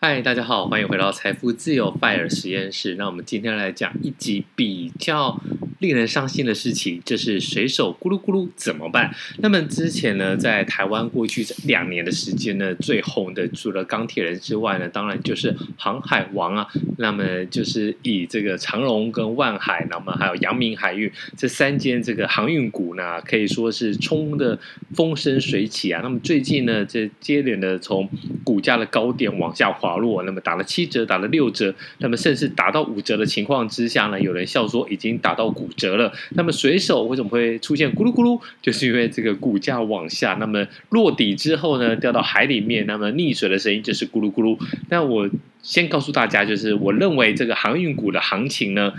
嗨，大家好，欢迎回到财富自由 Fire 实验室。那我们今天来讲一集比较令人伤心的事情，就是水手咕噜咕噜怎么办？那么之前呢，在台湾过去两年的时间呢，最红的除了钢铁人之外呢，当然就是航海王啊。那么就是以这个长荣跟万海，那么还有阳明海运这三间这个航运股呢，可以说是冲得风生水起啊。那么最近呢，这接连的从股价的高点往下滑。滑落，那么打了七折，打了六折，那么甚至打到五折的情况之下呢，有人笑说已经打到骨折了。那么水手为什么会出现咕噜咕噜？就是因为这个股价往下，那么落底之后呢，掉到海里面，那么溺水的声音就是咕噜咕噜。那我先告诉大家，就是我认为这个航运股的行情呢。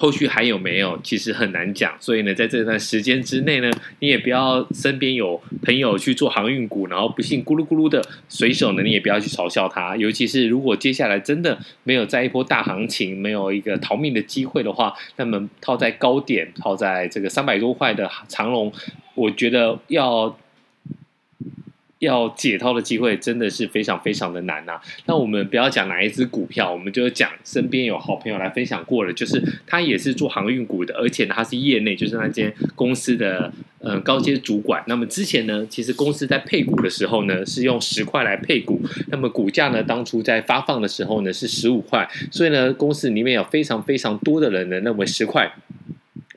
后续还有没有？其实很难讲，所以呢，在这段时间之内呢，你也不要身边有朋友去做航运股，然后不幸咕噜咕噜的水手呢，你也不要去嘲笑他。尤其是如果接下来真的没有在一波大行情，没有一个逃命的机会的话，那么套在高点，套在这个三百多块的长龙，我觉得要。要解套的机会真的是非常非常的难呐、啊。那我们不要讲哪一只股票，我们就讲身边有好朋友来分享过了，就是他也是做航运股的，而且呢他是业内，就是那间公司的呃高阶主管。那么之前呢，其实公司在配股的时候呢，是用十块来配股，那么股价呢当初在发放的时候呢是十五块，所以呢公司里面有非常非常多的人呢认为十块。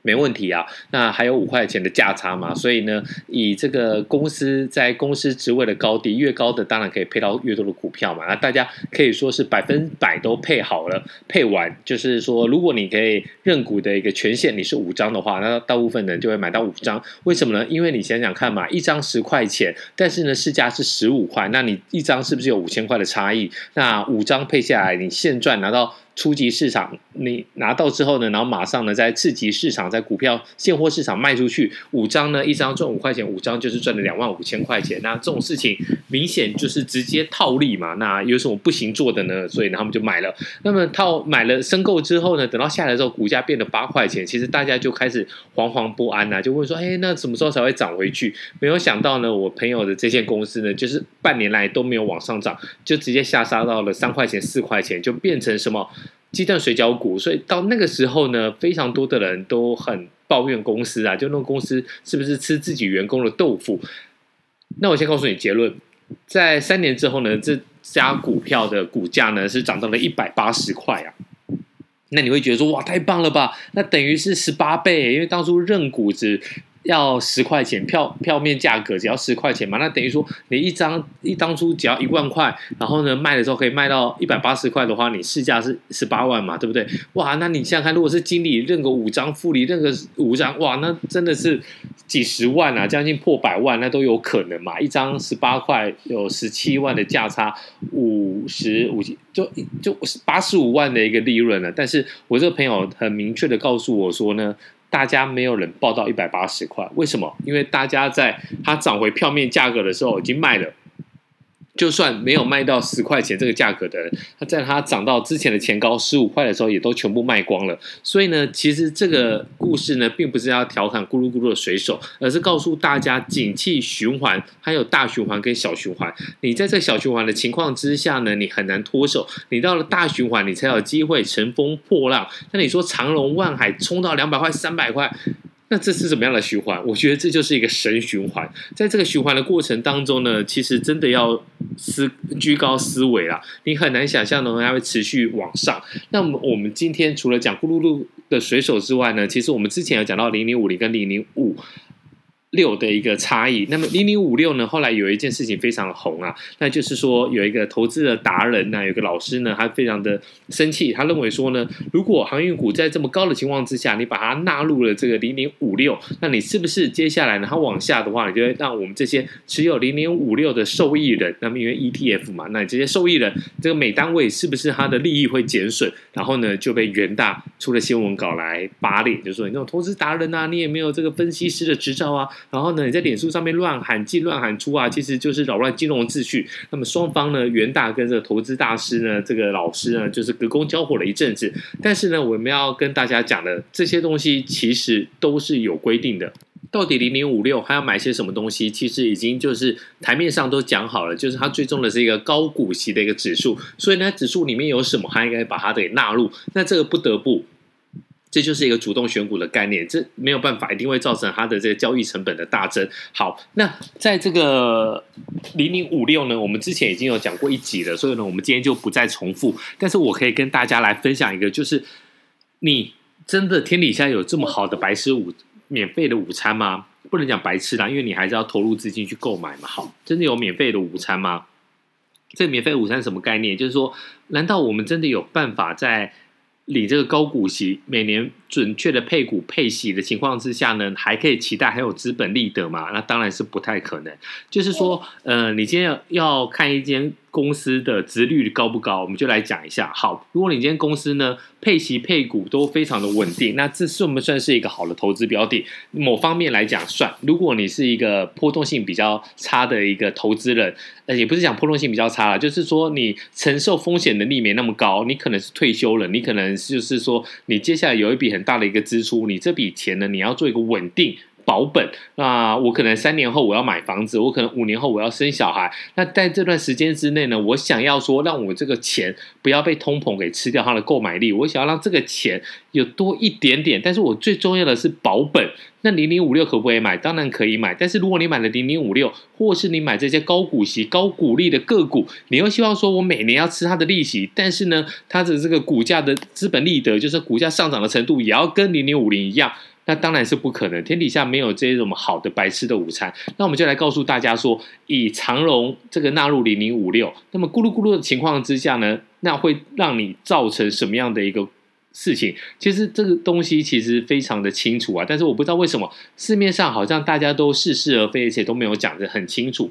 没问题啊，那还有五块钱的价差嘛，所以呢，以这个公司在公司职位的高低越高的，当然可以配到越多的股票嘛。那大家可以说是百分百都配好了，配完就是说，如果你可以认股的一个权限你是五张的话，那大部分人就会买到五张。为什么呢？因为你想想看嘛，一张十块钱，但是呢市价是十五块，那你一张是不是有五千块的差异？那五张配下来，你现赚拿到。初级市场，你拿到之后呢，然后马上呢，在次级市场，在股票现货市场卖出去五张呢，一张赚五块钱，五张就是赚了两万五千块钱。那这种事情明显就是直接套利嘛。那有什么不行做的呢？所以呢，他们就买了。那么套买了申购之后呢，等到下来之后，股价变得八块钱，其实大家就开始惶惶不安呐、就问说：哎，那什么时候才会涨回去？没有想到呢，我朋友的这间公司呢，就是半年来都没有往上涨，就直接下杀到了三块钱、四块钱，就变成什么？鸡蛋水饺股，所以到那个时候呢，非常多的人都很抱怨公司啊，就那个公司是不是吃自己员工的豆腐？那我先告诉你结论，在三年之后呢，这家股票的股价呢是涨到了一百八十块啊。那你会觉得说，哇，太棒了吧？那等于是十八倍，因为当初认股子。要十块钱票票面价格只要十块钱嘛，那等于说你一张一当初只要一万块，然后呢卖的时候可以卖到一百八十块的话，你市价是十八万嘛，对不对？哇，那你想想看，如果是经理认个五张，副理认个五张，哇，那真的是几十万啊，将近破百万，那都有可能嘛。一张十八块有十七万的价差，五十五就就八十五万的一个利润了。但是我这个朋友很明确的告诉我说呢。大家没有人报到一百八十块，为什么？因为大家在它涨回票面价格的时候已经卖了。就算没有卖到十块钱这个价格的人，他在它涨到之前的前高十五块的时候，也都全部卖光了。所以呢，其实这个故事呢，并不是要调侃咕噜咕噜的水手，而是告诉大家，景气循环还有大循环跟小循环。你在这小循环的情况之下呢，你很难脱手；你到了大循环，你才有机会乘风破浪。那你说长荣、万海冲到两百块、三百块？那这是怎么样的循环？我觉得这就是一个神循环。在这个循环的过程当中呢，其实真的要思居高思维啦，你很难想象的它会持续往上。那么我们今天除了讲咕噜噜的水手之外呢，其实我们之前有讲到零零五零跟零零五。六的一个差异，那么零零五六呢？后来有一件事情非常红啊，那就是说有一个投资的达人呢，有个老师呢，他非常的生气，他认为说呢，如果航运股在这么高的情况之下，你把它纳入了这个零零五六，那你是不是接下来呢，它往下的话，你就会让我们这些持有零零五六的受益人，那么因为 ETF 嘛，那你这些受益人这个每单位是不是他的利益会减损？然后呢，就被元大出了新闻稿来扒脸，就说你这种投资达人啊，你也没有这个分析师的执照啊。然后呢，你在脸书上面乱喊进、乱喊出啊，其实就是扰乱金融秩序。那么双方呢，元大跟这个投资大师呢，这个老师呢，就是隔空交火了一阵子。但是呢，我们要跟大家讲的这些东西，其实都是有规定的。到底零零五六还要买些什么东西？其实已经就是台面上都讲好了，就是它最终的是一个高股息的一个指数，所以呢，指数里面有什么，它应该把它给纳入。那这个不得不。这就是一个主动选股的概念，这没有办法，一定会造成它的这个交易成本的大增。好，那在这个零零五六呢，我们之前已经有讲过一集了，所以呢，我们今天就不再重复。但是我可以跟大家来分享一个，就是你真的天底下有这么好的白吃午免费的午餐吗？不能讲白吃啦，因为你还是要投入资金去购买嘛。好，真的有免费的午餐吗？这免费午餐什么概念？就是说，难道我们真的有办法在领这个高股息，每年准确的配股配息的情况之下呢，还可以期待还有资本利得吗？那当然是不太可能。就是说，呃，你今天要看一间。公司的值率高不高？我们就来讲一下。好，如果你今天公司呢配息配股都非常的稳定，那这算不算是一个好的投资标的？某方面来讲算。如果你是一个波动性比较差的一个投资人，呃，也不是讲波动性比较差了，就是说你承受风险能力没那么高，你可能是退休了，你可能就是说你接下来有一笔很大的一个支出，你这笔钱呢你要做一个稳定。保本，那我可能三年后我要买房子，我可能五年后我要生小孩。那在这段时间之内呢，我想要说，让我这个钱不要被通膨给吃掉它的购买力。我想要让这个钱有多一点点，但是我最重要的是保本。那零零五六可不可以买？当然可以买。但是如果你买了零零五六，或是你买这些高股息、高股利的个股，你又希望说我每年要吃它的利息，但是呢，它的这个股价的资本利得，就是股价上涨的程度，也要跟零零五零一样。那当然是不可能，天底下没有这种好的白吃的午餐。那我们就来告诉大家说，以长荣这个纳入零零五六，那么咕噜咕噜的情况之下呢，那会让你造成什么样的一个事情？其实这个东西其实非常的清楚啊，但是我不知道为什么市面上好像大家都似是而非，而且都没有讲得很清楚。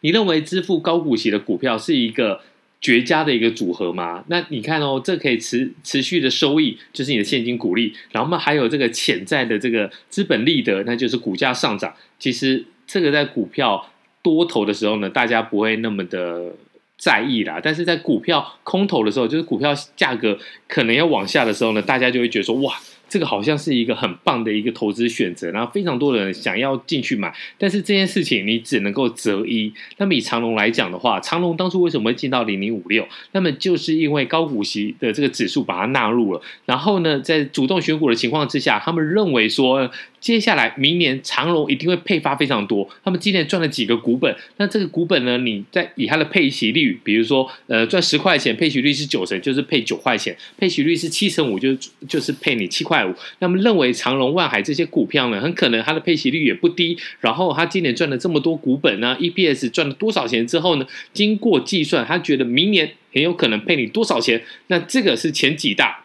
你认为支付高股息的股票是一个？绝佳的一个组合吗，那你看哦，这可以持持续的收益，就是你的现金股利，然后我们还有这个潜在的这个资本利得，那就是股价上涨。其实这个在股票多头的时候呢，大家不会那么的在意啦，但是在股票空头的时候，就是股票价格可能要往下的时候呢，大家就会觉得说，哇。这个好像是一个很棒的一个投资选择，然后非常多人想要进去买，但是这件事情你只能够择一。那么以长荣来讲的话，长荣当初为什么会进到零零五六？那么就是因为高股息的这个指数把它纳入了，然后呢，在主动选股的情况之下，他们认为说。接下来明年长荣一定会配发非常多，他们今年赚了几个股本，那这个股本呢，你在以它的配息率，比如说呃赚十块钱，配息率是九成，就是配九块钱；配息率是七成五，就就是配你七块五。那么认为长隆、万海这些股票呢，很可能它的配息率也不低，然后他今年赚了这么多股本呢，EPS 赚了多少钱之后呢，经过计算，他觉得明年很有可能配你多少钱，那这个是前几大。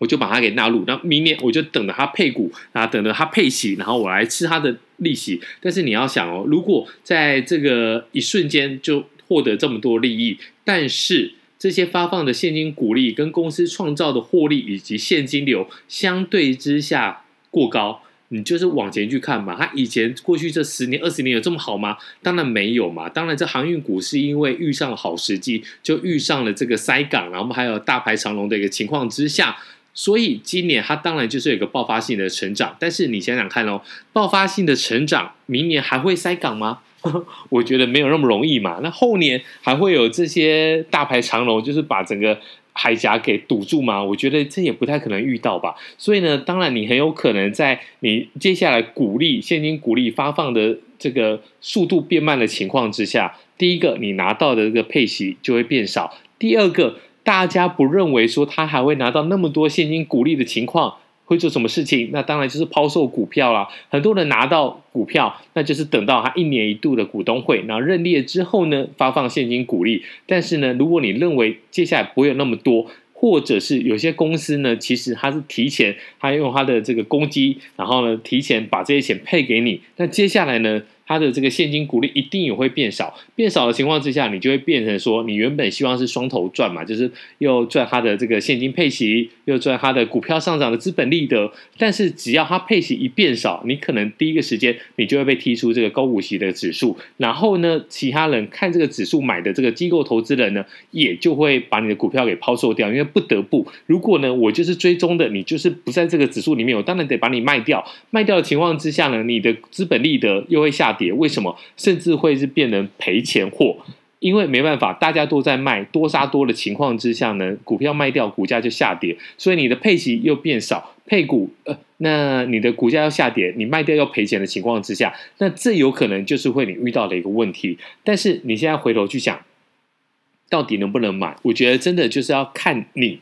我就把它给纳入，那明年我就等着它配股啊，等着它配息，然后我来吃它的利息。但是你要想哦，如果在这个一瞬间就获得这么多利益，但是这些发放的现金股利跟公司创造的获利以及现金流相对之下过高，你就是往前去看嘛。它以前过去这十年、二十年有这么好吗？当然没有嘛。当然，这航运股是因为遇上了好时机，就遇上了这个塞港，然后我们还有大排长龙的一个情况之下。所以今年它当然就是有一个爆发性的成长，但是你想想看哦，爆发性的成长，明年还会塞港吗？我觉得没有那么容易嘛。那后年还会有这些大排长龙，就是把整个海峡给堵住吗？我觉得这也不太可能遇到吧。所以呢，当然你很有可能在你接下来股利现金股利发放的这个速度变慢的情况之下，第一个你拿到的这个配息就会变少，第二个。大家不认为说他还会拿到那么多现金股利的情况，会做什么事情？那当然就是抛售股票啦。很多人拿到股票，那就是等到他一年一度的股东会，然后认列之后呢，发放现金股利。但是呢，如果你认为接下来不会有那么多，或者是有些公司呢，其实它是提前，它用它的这个公积，然后呢提前把这些钱配给你。那接下来呢，它的这个现金股利一定也会变少。变少的情况之下，你就会变成说，你原本希望是双头赚嘛，就是又赚它的这个现金配息，又赚它的股票上涨的资本利得。但是只要它配息一变少，你可能第一个时间你就会被踢出这个高股息的指数。然后呢，其他人看这个指数买的这个机构投资人呢，也就会把你的股票给抛售掉，因为不得不，如果呢，我就是追踪的，你就是不在这个指数里面，我当然得把你卖掉。卖掉的情况之下呢，你的资本利得又会下跌。为什么？甚至会是变成赔钱货？因为没办法，大家都在卖，多杀多的情况之下呢，股票卖掉，股价就下跌，所以你的配息又变少，配股呃，那你的股价要下跌，你卖掉要赔钱的情况之下，那这有可能就是会你遇到的一个问题。但是你现在回头去想，到底能不能买？我觉得真的就是要看你。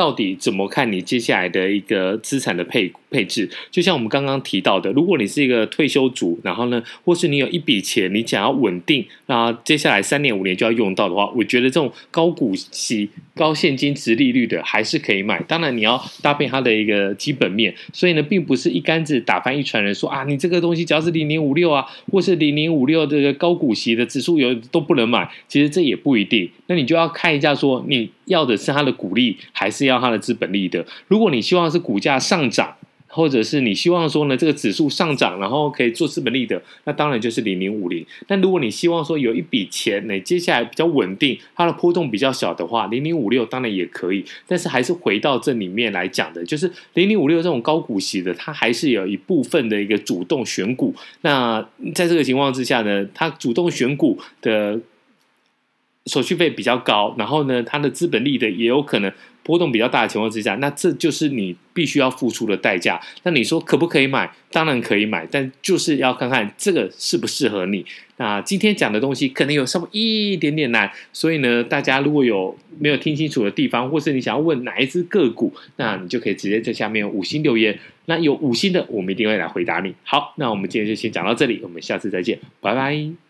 到底怎么看你接下来的一个资产的配配置？就像我们刚刚提到的，如果你是一个退休族，然后呢，或是你有一笔钱，你想要稳定，那接下来三年五年就要用到的话，我觉得这种高股息、高现金殖利率的还是可以买。当然你要搭配它的一个基本面，所以呢，并不是一竿子打翻一船人说啊，你这个东西只要是零零五六啊，或是零零五六这个高股息的指数有都不能买。其实这也不一定，那你就要看一下说你要的是它的股利，还是要要它的资本利得。如果你希望是股价上涨，或者是你希望说呢，这个指数上涨，然后可以做资本利得，那当然就是零零五零。但如果你希望说有一笔钱，你接下来比较稳定，它的波动比较小的话，零零五六当然也可以。但是还是回到这里面来讲的，就是零零五六这种高股息的，它还是有一部分的一个主动选股。那在这个情况之下呢，它主动选股的。手续费比较高，然后呢，它的资本利得也有可能波动比较大的情况之下，那这就是你必须要付出的代价。那你说可不可以买？当然可以买，但就是要看看这个适不适合你。那今天讲的东西可能有稍微一点点难，所以呢，大家如果有没有听清楚的地方，或是你想要问哪一只个股，那你就可以直接在下面五星留言。那有五星的，我们一定会来回答你。好，那我们今天就先讲到这里，我们下次再见，拜拜。